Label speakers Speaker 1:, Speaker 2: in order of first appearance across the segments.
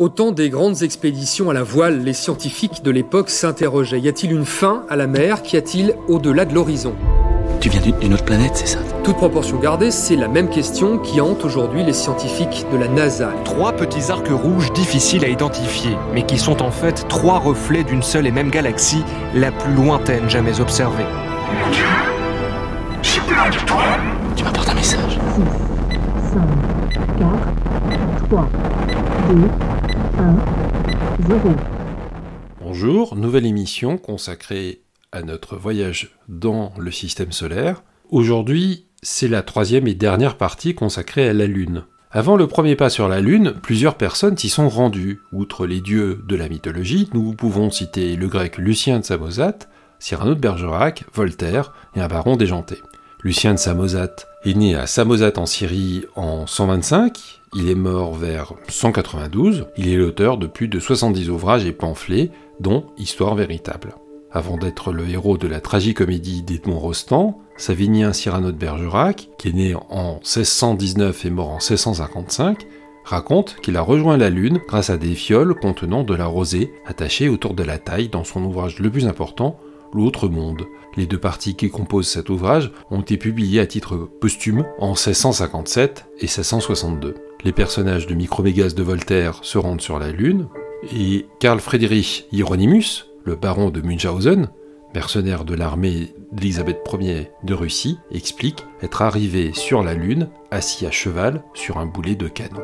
Speaker 1: Au temps des grandes expéditions à la voile, les scientifiques de l'époque s'interrogeaient. Y a-t-il une fin à la mer? Qu'y a-t-il au-delà de l'horizon?
Speaker 2: Tu viens d'une autre planète, c'est ça?
Speaker 1: Toute proportion gardée, c'est la même question qui hante aujourd'hui les scientifiques de la NASA.
Speaker 3: Trois petits arcs rouges difficiles à identifier, mais qui sont en fait trois reflets d'une seule et même galaxie, la plus lointaine jamais observée.
Speaker 2: Mon Dieu plein d'étoiles Tu m'apportes un message.
Speaker 4: 5, 4, 3, 2, 1, 0.
Speaker 5: Bonjour, nouvelle émission consacrée à notre voyage dans le système solaire. Aujourd'hui, c'est la troisième et dernière partie consacrée à la Lune. Avant le premier pas sur la Lune, plusieurs personnes s'y sont rendues. Outre les dieux de la mythologie, nous pouvons citer le grec Lucien de Samosate, Cyrano de Bergerac, Voltaire et un baron déjanté. Lucien de Samosate né à Samosate en Syrie en 125, il est mort vers 192, il est l'auteur de plus de 70 ouvrages et pamphlets, dont Histoire véritable. Avant d'être le héros de la tragicomédie d'Edmond Rostand, Savinien Cyrano de Bergerac, qui est né en 1619 et mort en 1655, raconte qu'il a rejoint la Lune grâce à des fioles contenant de la rosée attachée autour de la taille dans son ouvrage le plus important, L'autre monde. Les deux parties qui composent cet ouvrage ont été publiées à titre posthume en 1657 et 1662. Les personnages de Micromégas de Voltaire se rendent sur la Lune, et Karl Friedrich Hieronymus, le baron de Munchausen, mercenaire de l'armée d'Élisabeth Ier de Russie, explique être arrivé sur la Lune, assis à cheval sur un boulet de canon.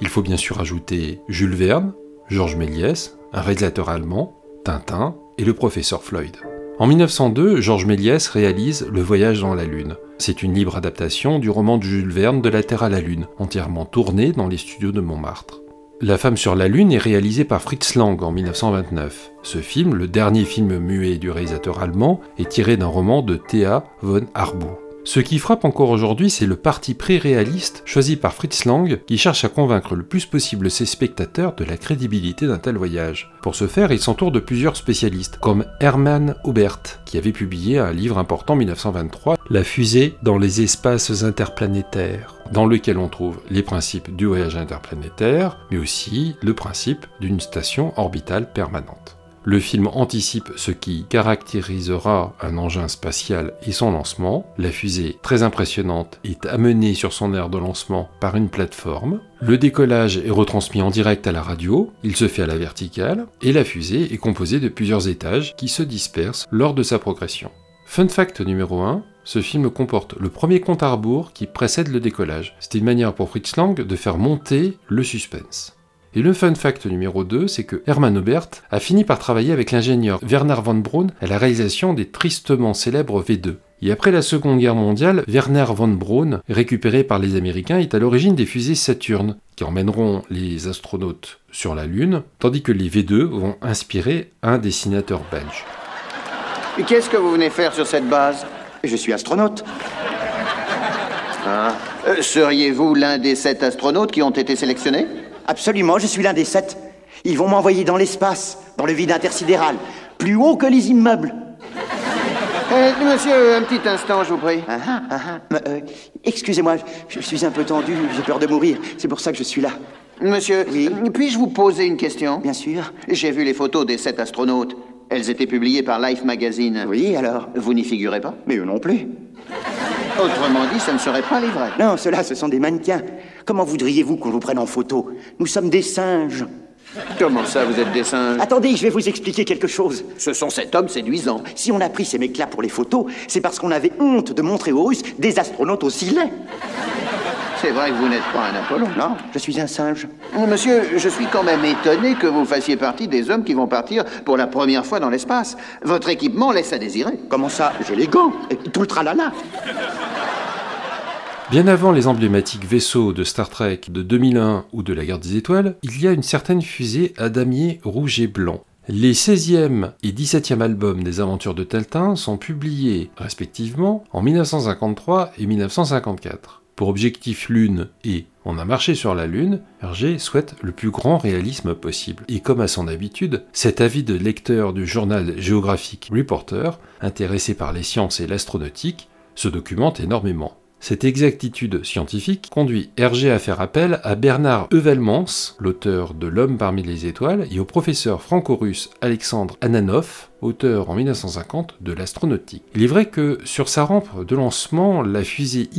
Speaker 5: Il faut bien sûr ajouter Jules Verne, Georges Méliès, un réalisateur allemand, Tintin et le professeur Floyd. En 1902, Georges Méliès réalise Le Voyage dans la Lune. C'est une libre adaptation du roman de Jules Verne de la Terre à la Lune, entièrement tourné dans les studios de Montmartre. La femme sur la Lune est réalisée par Fritz Lang en 1929. Ce film, le dernier film muet du réalisateur allemand, est tiré d'un roman de Thea von Harbou. Ce qui frappe encore aujourd'hui, c'est le parti pré-réaliste choisi par Fritz Lang qui cherche à convaincre le plus possible ses spectateurs de la crédibilité d'un tel voyage. Pour ce faire, il s'entoure de plusieurs spécialistes, comme Hermann Hubert, qui avait publié un livre important en 1923, La fusée dans les espaces interplanétaires, dans lequel on trouve les principes du voyage interplanétaire, mais aussi le principe d'une station orbitale permanente. Le film anticipe ce qui caractérisera un engin spatial et son lancement. La fusée, très impressionnante, est amenée sur son aire de lancement par une plateforme. Le décollage est retransmis en direct à la radio, il se fait à la verticale, et la fusée est composée de plusieurs étages qui se dispersent lors de sa progression. Fun fact numéro 1, ce film comporte le premier compte à rebours qui précède le décollage. C'était une manière pour Fritz Lang de faire monter le suspense. Et le fun fact numéro 2, c'est que Hermann Obert a fini par travailler avec l'ingénieur Werner von Braun à la réalisation des tristement célèbres V2. Et après la Seconde Guerre mondiale, Werner von Braun, récupéré par les Américains, est à l'origine des fusées Saturne, qui emmèneront les astronautes sur la Lune, tandis que les V2 vont inspirer un dessinateur belge.
Speaker 6: Et qu'est-ce que vous venez faire sur cette base?
Speaker 7: Je suis astronaute.
Speaker 6: Ah. Euh, Seriez-vous l'un des sept astronautes qui ont été sélectionnés?
Speaker 7: Absolument, je suis l'un des sept. Ils vont m'envoyer dans l'espace, dans le vide intersidéral, plus haut que les immeubles.
Speaker 6: Eh, Monsieur, un petit instant, je vous prie.
Speaker 7: Ah, ah, ah, ah. Euh, Excusez-moi, je je suis un peu tendu, j'ai peur de mourir. C'est pour ça que je suis là.
Speaker 6: Monsieur,
Speaker 7: Oui.
Speaker 6: puis-je vous poser une question?
Speaker 7: Bien sûr.
Speaker 6: J'ai vu les photos des sept astronautes. Elles étaient publiées par Life Magazine.
Speaker 7: Oui, alors
Speaker 6: Vous n'y figurez pas?
Speaker 7: Mais eux non plus.
Speaker 6: Autrement dit, ce ne serait pas les vrais.
Speaker 7: Non, ceux-là, ce sont des mannequins. Comment voudriez-vous qu'on vous prenne en photo? Nous sommes des singes.
Speaker 6: Comment ça, vous êtes des singes?
Speaker 7: Attendez, je vais vous expliquer quelque chose.
Speaker 6: Ce sont cet homme séduisant.
Speaker 7: Si on a pris ces mecs-là pour les photos, c'est parce qu'on avait honte de montrer aux Russes des astronautes aussi laids.
Speaker 6: C'est vrai que vous n'êtes pas un Apollon.
Speaker 7: Non, je suis un singe.
Speaker 6: Monsieur, je suis quand même étonné que vous fassiez partie des hommes qui vont partir pour la première fois dans l'espace. Votre équipement laisse à désirer.
Speaker 7: Comment ça? J'ai les gants et tout le tralala.
Speaker 5: Bien avant les emblématiques vaisseaux de Star Trek de 2001 ou de la Guerre des Étoiles, il y a une certaine fusée à damier rouge et blanc. Les 16e et 17e albums des aventures de Tintin sont publiés respectivement en 1953 et 1954. Pour objectif Lune et On a marché sur la Lune, Hergé souhaite le plus grand réalisme possible. Et comme à son habitude, cet avide lecteur du journal géographique Reporter, intéressé par les sciences et l'astronautique, se documente énormément. Cette exactitude scientifique conduit Hergé à faire appel à Bernard Heuvelmans, l'auteur de L'homme parmi les étoiles, et au professeur franco-russe Alexandre Ananov, auteur en 1950 de l'astronautique. Il est vrai que sur sa rampe de lancement, la fusée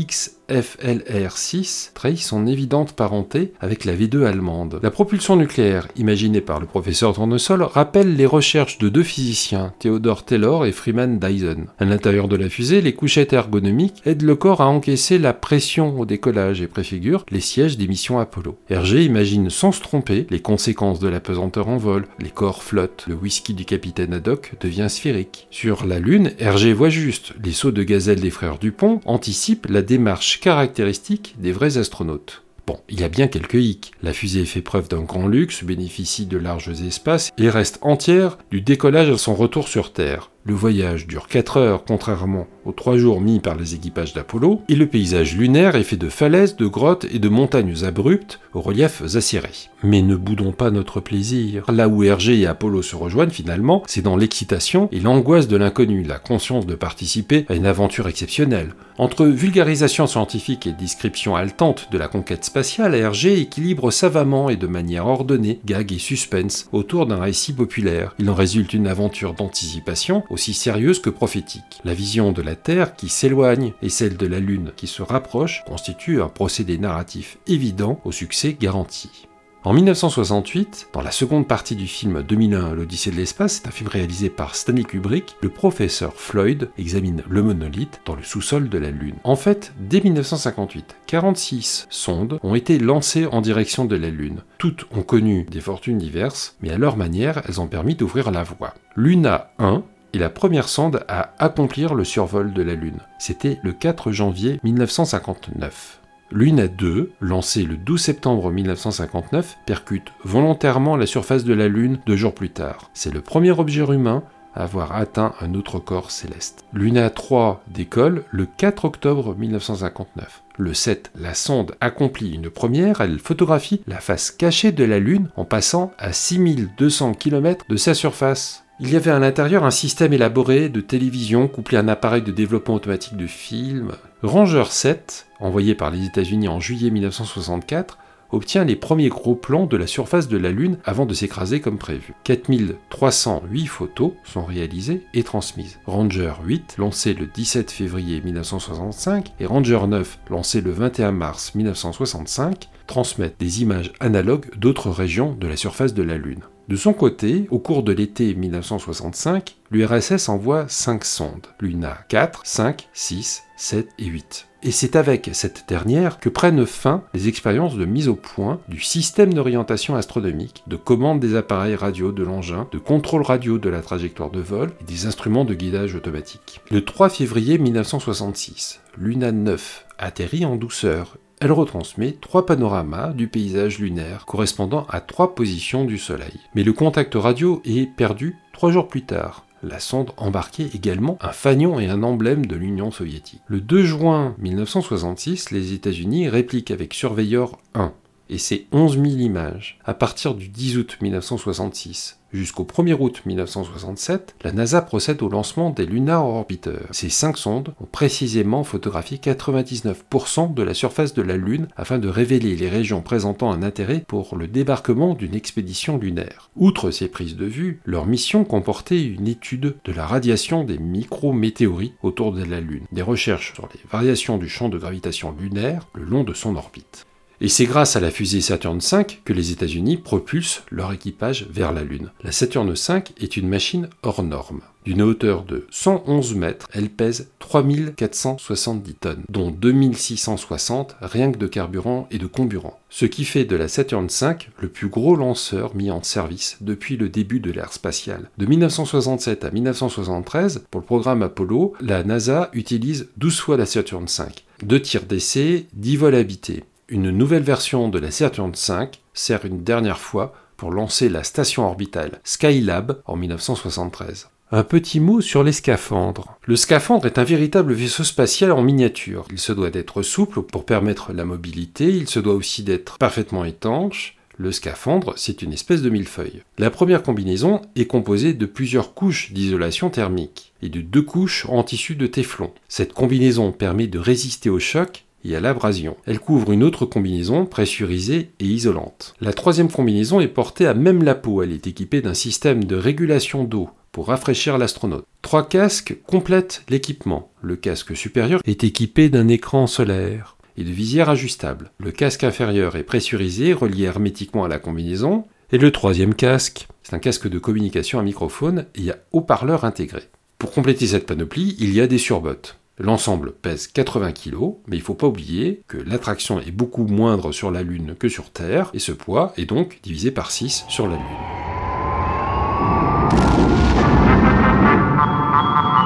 Speaker 5: XFLR6 trahit son évidente parenté avec la V2 allemande. La propulsion nucléaire, imaginée par le professeur Tournesol, rappelle les recherches de deux physiciens, Theodore Taylor et Freeman Dyson. À l'intérieur de la fusée, les couchettes ergonomiques aident le corps à encaisser la pression au décollage et préfigurent les sièges des missions Apollo. Hergé imagine sans se tromper les conséquences de la pesanteur en vol, les corps flottent, le whisky du capitaine Haddock devient sphérique. Sur la Lune, Hergé voit juste. Les sauts de gazelle des frères Dupont anticipent la démarche caractéristique des vrais astronautes. Bon, il y a bien quelques hicks. La fusée fait preuve d'un grand luxe, bénéficie de larges espaces et reste entière du décollage à son retour sur Terre. Le voyage dure 4 heures, contrairement aux 3 jours mis par les équipages d'Apollo, et le paysage lunaire est fait de falaises, de grottes et de montagnes abruptes aux reliefs acérés. Mais ne boudons pas notre plaisir. Là où Hergé et Apollo se rejoignent finalement, c'est dans l'excitation et l'angoisse de l'inconnu, la conscience de participer à une aventure exceptionnelle. Entre vulgarisation scientifique et description haletante de la conquête spatiale, Hergé équilibre savamment et de manière ordonnée gag et suspense autour d'un récit populaire. Il en résulte une aventure d'anticipation aussi sérieuse que prophétique. La vision de la Terre qui s'éloigne et celle de la Lune qui se rapproche constituent un procédé narratif évident au succès garanti. En 1968, dans la seconde partie du film 2001 L'Odyssée de l'espace, c'est un film réalisé par Stanley Kubrick, le professeur Floyd examine le monolithe dans le sous-sol de la Lune. En fait, dès 1958, 46 sondes ont été lancées en direction de la Lune. Toutes ont connu des fortunes diverses, mais à leur manière, elles ont permis d'ouvrir la voie. Luna 1 est la première sonde à accomplir le survol de la Lune. C'était le 4 janvier 1959. Luna 2, lancée le 12 septembre 1959, percute volontairement la surface de la Lune deux jours plus tard. C'est le premier objet humain à avoir atteint un autre corps céleste. Luna 3 décolle le 4 octobre 1959. Le 7, la sonde accomplit une première, elle photographie la face cachée de la Lune en passant à 6200 km de sa surface. Il y avait à l'intérieur un système élaboré de télévision couplé à un appareil de développement automatique de film. Ranger 7, envoyé par les États-Unis en juillet 1964, obtient les premiers gros plans de la surface de la Lune avant de s'écraser comme prévu. 4308 photos sont réalisées et transmises. Ranger 8, lancé le 17 février 1965, et Ranger 9, lancé le 21 mars 1965, transmettent des images analogues d'autres régions de la surface de la Lune. De son côté, au cours de l'été 1965, l'URSS envoie 5 sondes, Luna 4, 5, 6, 7 et 8. Et c'est avec cette dernière que prennent fin les expériences de mise au point du système d'orientation astronomique, de commande des appareils radio de l'engin, de contrôle radio de la trajectoire de vol et des instruments de guidage automatique. Le 3 février 1966, Luna 9 atterrit en douceur elle retransmet trois panoramas du paysage lunaire correspondant à trois positions du Soleil. Mais le contact radio est perdu trois jours plus tard. La sonde embarquait également un fanion et un emblème de l'Union soviétique. Le 2 juin 1966, les États-Unis répliquent avec Surveyor 1 et c'est 11 000 images. À partir du 10 août 1966 jusqu'au 1er août 1967, la NASA procède au lancement des Lunar Orbiter. Ces cinq sondes ont précisément photographié 99% de la surface de la Lune afin de révéler les régions présentant un intérêt pour le débarquement d'une expédition lunaire. Outre ces prises de vue, leur mission comportait une étude de la radiation des micrométéorites autour de la Lune, des recherches sur les variations du champ de gravitation lunaire le long de son orbite. Et c'est grâce à la fusée Saturn V que les États-Unis propulsent leur équipage vers la Lune. La Saturn V est une machine hors norme. D'une hauteur de 111 mètres, elle pèse 3470 tonnes, dont 2660 rien que de carburant et de comburant. Ce qui fait de la Saturn V le plus gros lanceur mis en service depuis le début de l'ère spatiale. De 1967 à 1973, pour le programme Apollo, la NASA utilise 12 fois la Saturn V. Deux tirs d'essai, 10 vols habités. Une nouvelle version de la Saturn V sert une dernière fois pour lancer la station orbitale Skylab en 1973. Un petit mot sur les scaphandres. Le scaphandre est un véritable vaisseau spatial en miniature. Il se doit d'être souple pour permettre la mobilité, il se doit aussi d'être parfaitement étanche, Le scaphandre, c'est une espèce de millefeuille. La première combinaison est composée de plusieurs couches d'isolation thermique et de deux couches en tissu de téflon. Cette combinaison permet de résister au choc et à l'abrasion. Elle couvre une autre combinaison pressurisée et isolante. La troisième combinaison est portée à même la peau. Elle est équipée d'un système de régulation d'eau pour rafraîchir l'astronaute. Trois casques complètent l'équipement. Le casque supérieur est équipé d'un écran solaire et de visières ajustables. Le casque inférieur est pressurisé, relié hermétiquement à la combinaison. Et le troisième casque, c'est un casque de communication à microphone et à haut-parleur intégré. Pour compléter cette panoplie, il y a des surbottes. L'ensemble pèse 80 kg, mais il ne faut pas oublier que l'attraction est beaucoup moindre sur la Lune que sur Terre, et ce poids est donc divisé par 6 sur la Lune.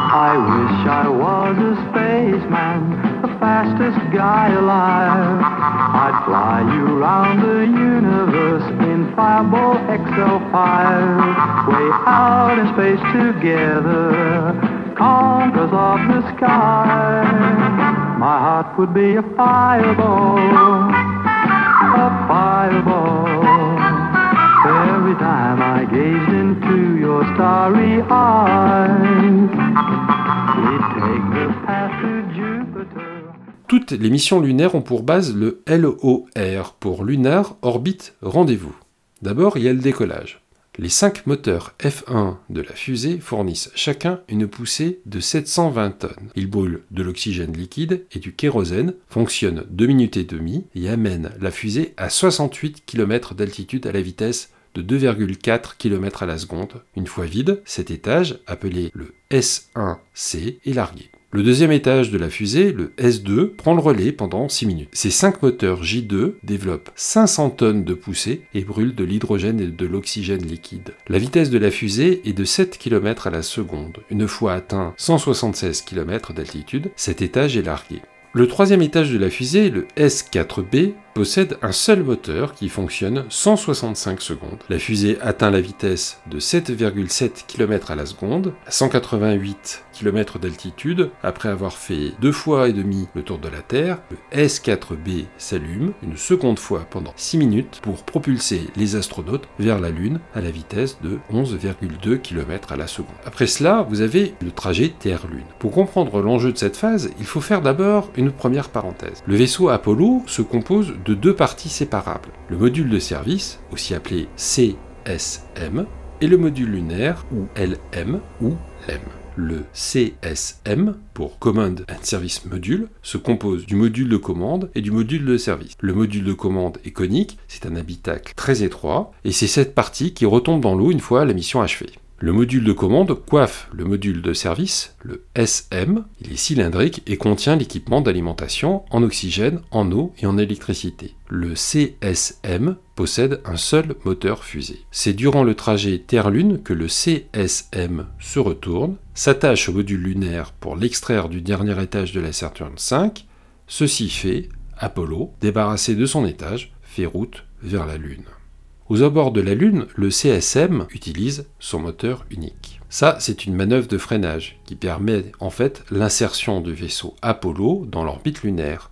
Speaker 8: I wish I was a spaceman, the fastest guy alive. I'd fly you round the universe in Fireball XL5. Way out in space together, conquers of the sky. My heart would be a fireball, a fireball. Every time I gazed into your starry eyes, we'd take the path to Jupiter.
Speaker 5: Toutes les missions lunaires ont pour base le LOR pour Lunar Orbit Rendez-vous. D'abord, il y a le décollage. Les cinq moteurs F1 de la fusée fournissent chacun une poussée de 720 tonnes. Ils brûlent de l'oxygène liquide et du kérosène, fonctionnent 2 minutes et demie et amènent la fusée à 68 km d'altitude à la vitesse de 2,4 km à la seconde. Une fois vide, cet étage, appelé le S1C, est largué. Le deuxième étage de la fusée, le S2, prend le relais pendant 6 minutes. Ces 5 moteurs J2 développent 500 tonnes de poussée et brûlent de l'hydrogène et de l'oxygène liquide. La vitesse de la fusée est de 7 km à la seconde. Une fois atteint 176 km d'altitude, cet étage est largué. Le troisième étage de la fusée, le S4B, possède un seul moteur qui fonctionne 165 secondes. La fusée atteint la vitesse de 7,7 km à la seconde, à 188 km d'altitude, après avoir fait deux fois et demi le tour de la Terre. Le S4B s'allume une seconde fois pendant 6 minutes pour propulser les astronautes vers la Lune à la vitesse de 11,2 km à la seconde. Après cela, vous avez le trajet Terre-Lune. Pour comprendre l'enjeu de cette phase, il faut faire d'abord une première parenthèse. Le vaisseau Apollo se compose de deux parties séparables. Le module de service, aussi appelé CSM, et le module lunaire, ou LM, ou LEM. Le CSM, pour Command and Service Module, se compose du module de commande et du module de service. Le module de commande est conique, c'est un habitacle très étroit, et c'est cette partie qui retombe dans l'eau une fois la mission achevée. Le module de commande coiffe le module de service, le SM. Il est cylindrique et contient l'équipement d'alimentation en oxygène, en eau et en électricité. Le CSM possède un seul moteur fusée. C'est durant le trajet Terre-Lune que le CSM se retourne, s'attache au module lunaire pour l'extraire du dernier étage de la Saturn V. Ceci fait, Apollo, débarrassé de son étage, fait route vers la Lune. Aux abords de la Lune, le CSM utilise son moteur unique. Ça, c'est une manœuvre de freinage qui permet en fait l'insertion du vaisseau Apollo dans l'orbite lunaire.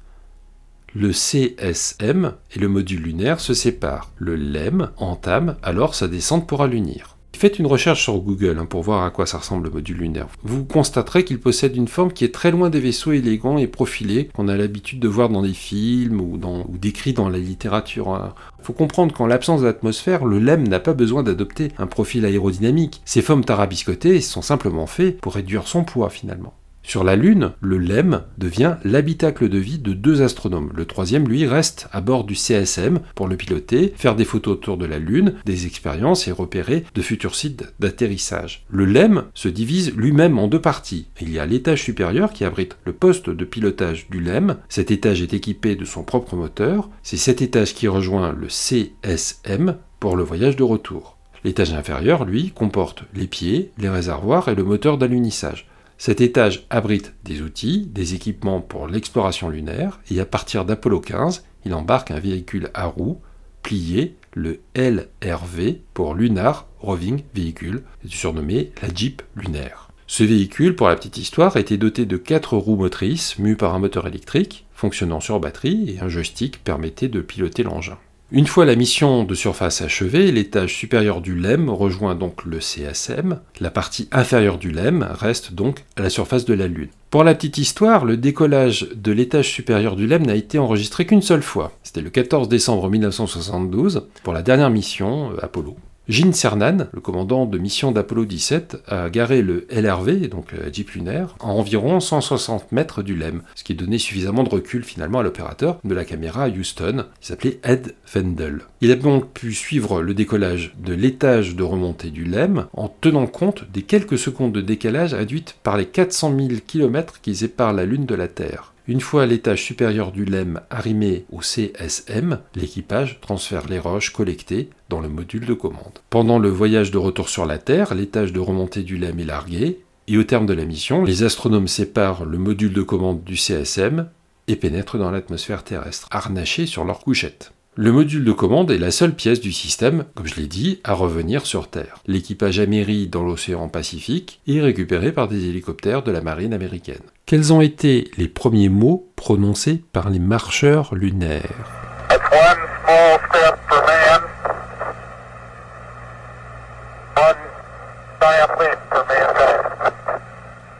Speaker 5: Le CSM et le module lunaire se séparent. Le LEM entame alors sa descente pour allunir. Faites une recherche sur Google hein, pour voir à quoi ça ressemble le module lunaire. Vous constaterez qu'il possède une forme qui est très loin des vaisseaux élégants et profilés qu'on a l'habitude de voir dans des films ou, décrits dans la littérature. Il faut comprendre qu'en l'absence d'atmosphère, le LEM n'a pas besoin d'adopter un profil aérodynamique. Ces formes tarabiscotées sont simplement faites pour réduire son poids finalement. Sur la Lune, le LEM devient l'habitacle de vie de deux astronomes. Le troisième, lui, reste à bord du CSM pour le piloter, faire des photos autour de la Lune, des expériences et repérer de futurs sites d'atterrissage. Le LEM se divise lui-même en deux parties. Il y a l'étage supérieur qui abrite le poste de pilotage du LEM. Cet étage est équipé de son propre moteur. C'est cet étage qui rejoint le CSM pour le voyage de retour. L'étage inférieur, lui, comporte les pieds, les réservoirs et le moteur d'alunissage. Cet étage abrite des outils, des équipements pour l'exploration lunaire, et à partir d'Apollo 15, il embarque un véhicule à roues plié, le LRV pour Lunar Roving Vehicle, surnommé la Jeep lunaire. Ce véhicule, pour la petite histoire, était doté de quatre roues motrices mues par un moteur électrique, fonctionnant sur batterie, et un joystick permettait de piloter l'engin. Une fois la mission de surface achevée, l'étage supérieur du LEM rejoint donc le CSM. La partie inférieure du LEM reste donc à la surface de la Lune. Pour la petite histoire, le décollage de l'étage supérieur du LEM n'a été enregistré qu'une seule fois. C'était le 14 décembre 1972 pour la dernière mission euh, Apollo. Gene Cernan, le commandant de mission d'Apollo 17, a garé le LRV, donc la Jeep lunaire, à environ 160 mètres du LEM, ce qui donnait suffisamment de recul finalement à l'opérateur de la caméra Houston, qui s'appelait Ed Fendel. Il a donc pu suivre le décollage de l'étage de remontée du LEM en tenant compte des quelques secondes de décalage induites par les 400 000 km qui séparent la Lune de la Terre. Une fois l'étage supérieur du LEM arrimé au CSM, l'équipage transfère les roches collectées dans le module de commande. Pendant le voyage de retour sur la Terre, l'étage de remontée du LEM est largué, et au terme de la mission, les astronomes séparent le module de commande du CSM et pénètrent dans l'atmosphère terrestre, harnachés sur leur couchette. Le module de commande est la seule pièce du système, comme je l'ai dit, à revenir sur Terre. L'équipage amérit dans l'océan Pacifique est récupéré par des hélicoptères de la marine américaine. Quels ont été les premiers mots prononcés par les marcheurs lunaires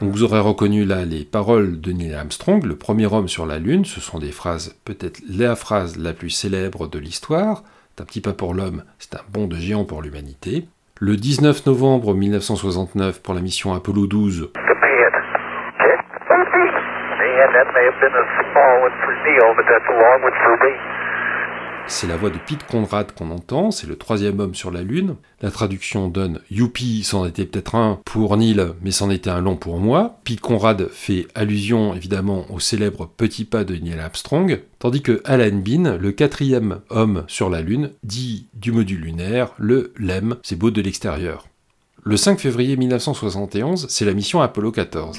Speaker 5: Vous aurez reconnu là les paroles de Neil Armstrong, le premier homme sur la Lune. Ce sont des phrases, peut-être la phrase la plus célèbre de l'histoire. C'est un petit pas pour l'homme, c'est un bond de géant pour l'humanité. Le 19 novembre 1969, pour la mission Apollo 12, c'est la voix de Pete Conrad qu'on entend, c'est le troisième homme sur la Lune. La traduction donne Youpi, c'en était peut-être un pour Neil, mais c'en était un long pour moi. Pete Conrad fait allusion évidemment au célèbre petit pas de Neil Armstrong, tandis que Alan Bean, le quatrième homme sur la Lune, dit du module lunaire le LEM, c'est beau de l'extérieur. Le 5 février 1971, c'est la mission Apollo 14.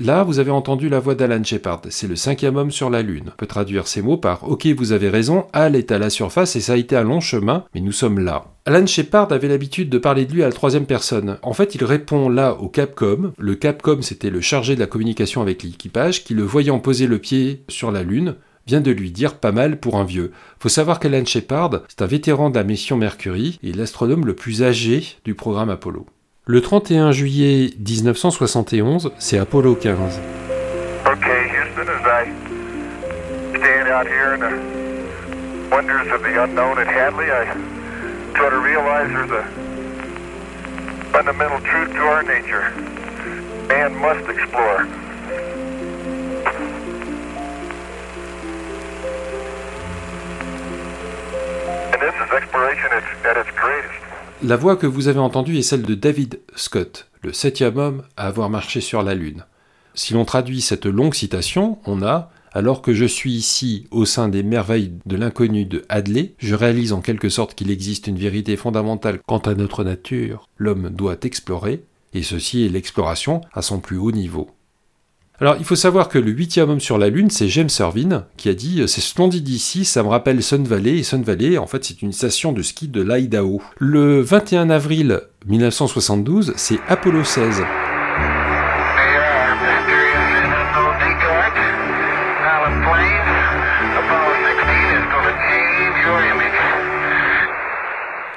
Speaker 5: Là, vous avez entendu la voix d'Alan Shepard, c'est le cinquième homme sur la Lune. On peut traduire ces mots par Ok, vous avez raison, Al est à la surface et ça a été un long chemin, mais nous sommes là. Alan Shepard avait l'habitude de parler de lui à la troisième personne. En fait, il répond là au Capcom. Le Capcom, c'était le chargé de la communication avec l'équipage qui, le voyant poser le pied sur la Lune, vient de lui dire pas mal pour un vieux. Faut savoir qu'Alan Shepard, c'est un vétéran de la mission Mercury et l'astronome le plus âgé du programme Apollo. Le 31 juillet 1971, c'est Apollo 15.
Speaker 9: Okay, Houston, as I stand out here in the wonders of the unknown at Hadley, I try to realize there's a fundamental truth to our nature. Man must explore. And this is exploration at, its greatest.
Speaker 5: La voix que vous avez entendue est celle de David Scott, le septième homme à avoir marché sur la Lune. Si l'on traduit cette longue citation, on a alors que je suis ici au sein des merveilles de l'inconnu de Hadley, je réalise en quelque sorte qu'il existe une vérité fondamentale quant à notre nature. L'homme doit explorer, et ceci est l'exploration à son plus haut niveau. Alors, il faut savoir que le huitième homme sur la Lune, c'est James Irvine, qui a dit C'est splendide ici, ça me rappelle Sun Valley. Et Sun Valley, en fait, c'est une station de ski de l'Idaho. Le 21 avril 1972, c'est Apollo 16.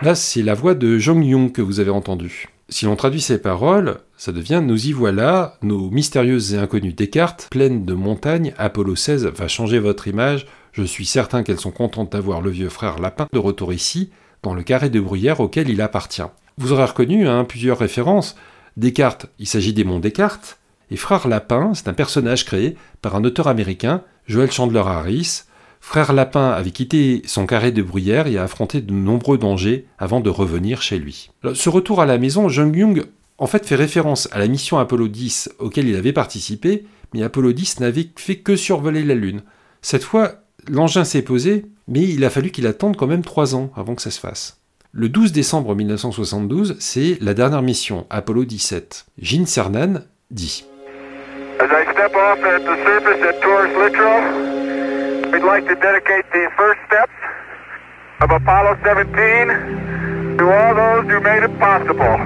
Speaker 5: Là, c'est la voix de Jong Young que vous avez entendue. Si l'on traduit ces paroles, ça devient Nous y voilà, nos mystérieuses et inconnues Descartes, pleines de montagnes, Apollo 16 va changer votre image, je suis certain qu'elles sont contentes d'avoir le vieux frère Lapin de retour ici, dans le carré de bruyère auquel il appartient. Vous aurez reconnu hein, plusieurs références. Descartes, il s'agit des monts Descartes, et Frère Lapin, c'est un personnage créé par un auteur américain, Joel Chandler Harris, Frère Lapin avait quitté son carré de bruyère et a affronté de nombreux dangers avant de revenir chez lui. ce retour à la maison, Jung Young en fait fait référence à la mission Apollo 10 auquel il avait participé, mais Apollo 10 n'avait fait que survoler la Lune. Cette fois, l'engin s'est posé, mais il a fallu qu'il attende quand même trois ans avant que ça se fasse. Le 12 décembre 1972, c'est la dernière mission, Apollo 17. Gene Cernan dit
Speaker 9: As I step off at the surface at Taurus we'd like to dedicate these first steps of Apollo 17 to all those who made it possible.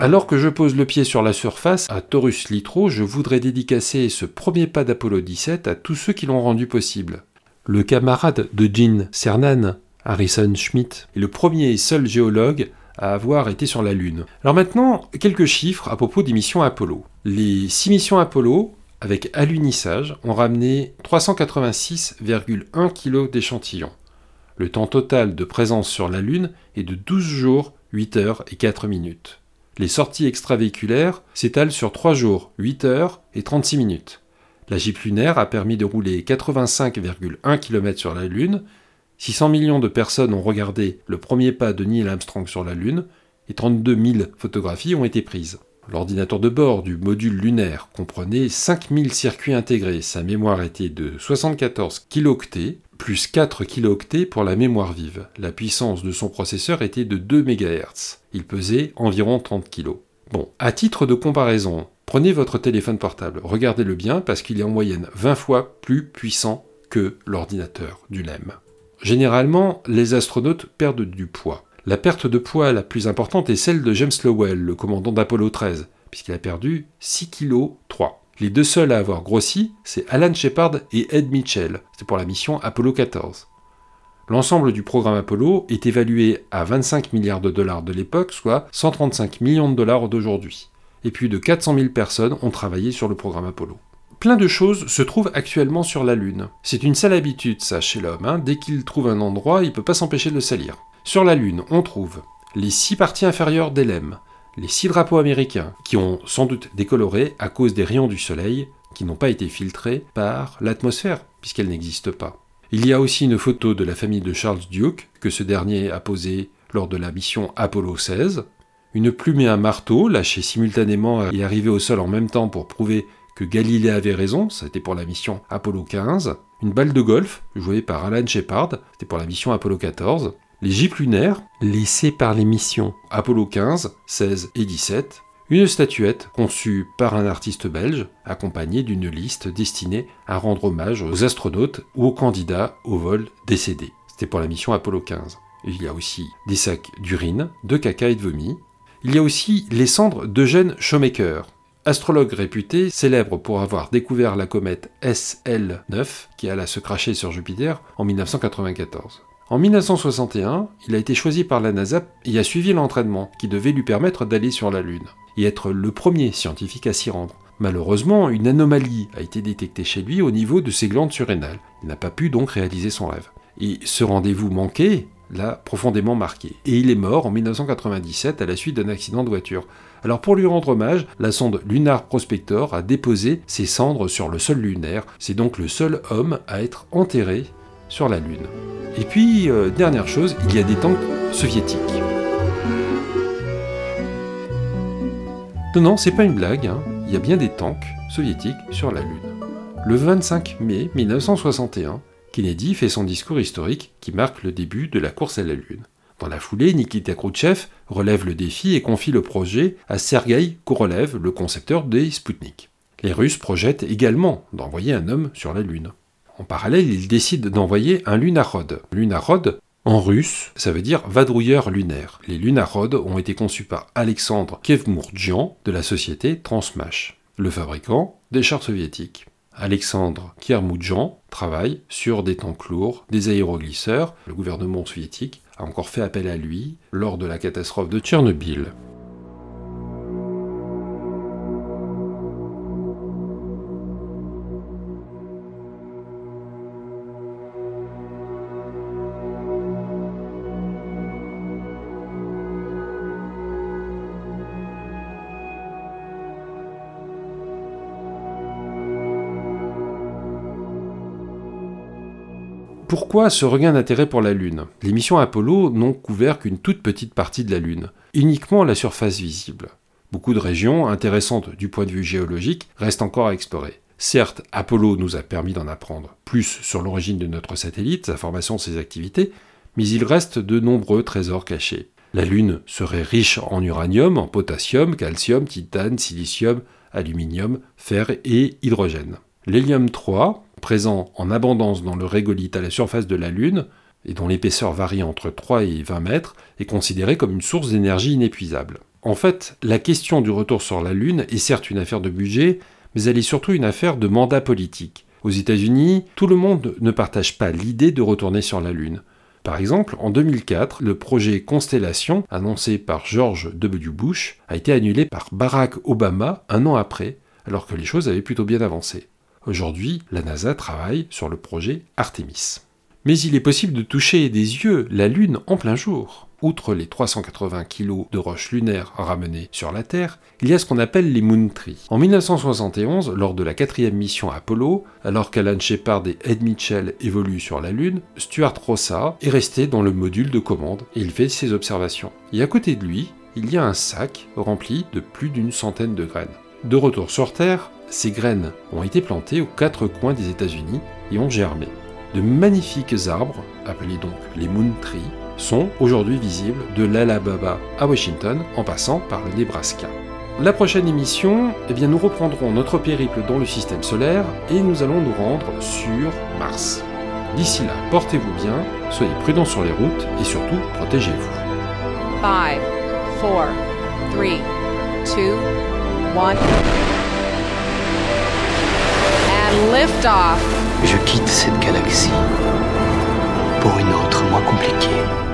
Speaker 5: Alors que je pose le pied sur la surface, à Taurus Litro, je voudrais dédicacer ce premier pas d'Apollo 17 à tous ceux qui l'ont rendu possible. Le camarade de Gene Cernan, Harrison Schmitt, est le premier et seul géologue à avoir été sur la Lune. Alors maintenant, quelques chiffres à propos des missions Apollo. Les six missions Apollo, avec alunissage, ont ramené 386,1 kg d'échantillons. Le temps total de présence sur la Lune est de 12 jours, 8 heures et 4 minutes. Les sorties extravéhiculaires s'étalent sur 3 jours, 8 heures et 36 minutes. La Jeep lunaire a permis de rouler 85,1 km sur la Lune. 600 millions de personnes ont regardé le premier pas de Neil Armstrong sur la Lune et 32 000 photographies ont été prises. L'ordinateur de bord du module lunaire comprenait 5000 circuits intégrés. Sa mémoire était de 74 kilooctets, plus 4 kilooctets pour la mémoire vive. La puissance de son processeur était de 2 MHz. Il pesait environ 30 kg. Bon, à titre de comparaison, prenez votre téléphone portable, regardez-le bien parce qu'il est en moyenne 20 fois plus puissant que l'ordinateur du LEM. Généralement, les astronautes perdent du poids. La perte de poids la plus importante est celle de James Lowell, le commandant d'Apollo 13, puisqu'il a perdu 6 kg 3. Les deux seuls à avoir grossi, c'est Alan Shepard et Ed Mitchell. C'est pour la mission Apollo 14. L'ensemble du programme Apollo est évalué à 25 milliards de dollars de l'époque, soit 135 millions de dollars d'aujourd'hui. Et plus de 400 000 personnes ont travaillé sur le programme Apollo. Plein de choses se trouvent actuellement sur la Lune. C'est une sale habitude, ça, chez l'homme. Hein. Dès qu'il trouve un endroit, il ne peut pas s'empêcher de le salir. Sur la Lune, on trouve les six parties inférieures d'Elem, les six drapeaux américains, qui ont sans doute décoloré à cause des rayons du Soleil, qui n'ont pas été filtrés par l'atmosphère, puisqu'elle n'existe pas. Il y a aussi une photo de la famille de Charles Duke, que ce dernier a posée lors de la mission Apollo 16, une plume et un marteau, lâchés simultanément et arrivés au sol en même temps pour prouver que Galilée avait raison, c'était pour la mission Apollo 15, une balle de golf, jouée par Alan Shepard, c'était pour la mission Apollo 14, les jeeps lunaires, laissés par les missions Apollo 15, 16 et 17, une statuette conçue par un artiste belge, accompagnée d'une liste destinée à rendre hommage aux astronautes ou aux candidats au vol décédés. C'était pour la mission Apollo 15. Il y a aussi des sacs d'urine, de caca et de vomi. Il y a aussi les cendres d'Eugène Shoemaker, astrologue réputé, célèbre pour avoir découvert la comète SL9 qui alla se cracher sur Jupiter en 1994. En 1961, il a été choisi par la NASA et a suivi l'entraînement qui devait lui permettre d'aller sur la Lune et être le premier scientifique à s'y rendre. Malheureusement, une anomalie a été détectée chez lui au niveau de ses glandes surrénales. Il n'a pas pu donc réaliser son rêve. Et ce rendez-vous manqué l'a profondément marqué. Et il est mort en 1997 à la suite d'un accident de voiture. Alors pour lui rendre hommage, la sonde Lunar Prospector a déposé ses cendres sur le sol lunaire. C'est donc le seul homme à être enterré sur la Lune. Et puis, euh, dernière chose, il y a des tanks soviétiques. Non, non, c'est pas une blague, hein. il y a bien des tanks soviétiques sur la Lune. Le 25 mai 1961, Kennedy fait son discours historique qui marque le début de la course à la Lune. Dans la foulée, Nikita Khrouchtchev relève le défi et confie le projet à Sergei Korolev, le concepteur des Sputnik. Les Russes projettent également d'envoyer un homme sur la Lune. En parallèle, ils décident d'envoyer un lunarod. Lunarod, en russe, ça veut dire vadrouilleur lunaire. Les lunarods ont été conçus par Alexandre Kevmourdjian de la société Transmash, le fabricant des chars soviétiques. Alexandre Kiermoudjan travaille sur des tanks lourds, des aéroglisseurs. Le gouvernement soviétique a encore fait appel à lui lors de la catastrophe de Tchernobyl. Pourquoi ce regain d'intérêt pour la Lune? Les missions Apollo n'ont couvert qu'une toute petite partie de la Lune, uniquement la surface visible. Beaucoup de régions intéressantes du point de vue géologique restent encore à explorer. Certes, Apollo nous a permis d'en apprendre plus sur l'origine de notre satellite, sa formation, ses activités, mais il reste de nombreux trésors cachés. La Lune serait riche en uranium, en potassium, calcium, titane, silicium, aluminium, fer et hydrogène. L'hélium 3, présent en abondance dans le régolithe à la surface de la Lune, et dont l'épaisseur varie entre 3 et 20 mètres, est considéré comme une source d'énergie inépuisable. En fait, la question du retour sur la Lune est certes une affaire de budget, mais elle est surtout une affaire de mandat politique. Aux États-Unis, tout le monde ne partage pas l'idée de retourner sur la Lune. Par exemple, en 2004, le projet Constellation, annoncé par George W. Bush, a été annulé par Barack Obama un an après, alors que les choses avaient plutôt bien avancé. Aujourd'hui, la NASA travaille sur le projet Artemis. Mais il est possible de toucher des yeux la Lune en plein jour. Outre les 380 kg de roches lunaires ramenées sur la Terre, il y a ce qu'on appelle les Moon Trees. En 1971, lors de la quatrième mission Apollo, alors qu'Alan Shepard et Ed Mitchell évoluent sur la Lune, Stuart Rossa est resté dans le module de commande et il fait ses observations. Et à côté de lui, il y a un sac rempli de plus d'une centaine de graines. De retour sur Terre, ces graines ont été plantées aux quatre coins des États-Unis et ont germé. De magnifiques arbres, appelés donc les Moon Trees, sont aujourd'hui visibles de l'Alabama à Washington en passant par le Nebraska. La prochaine émission, eh bien, nous reprendrons notre périple dans le système solaire et nous allons nous rendre sur Mars. D'ici là, portez-vous bien, soyez prudents sur les routes et surtout protégez-vous.
Speaker 10: 5, 4, 3, 2, 1.
Speaker 2: Je quitte cette galaxie pour une autre moins compliquée.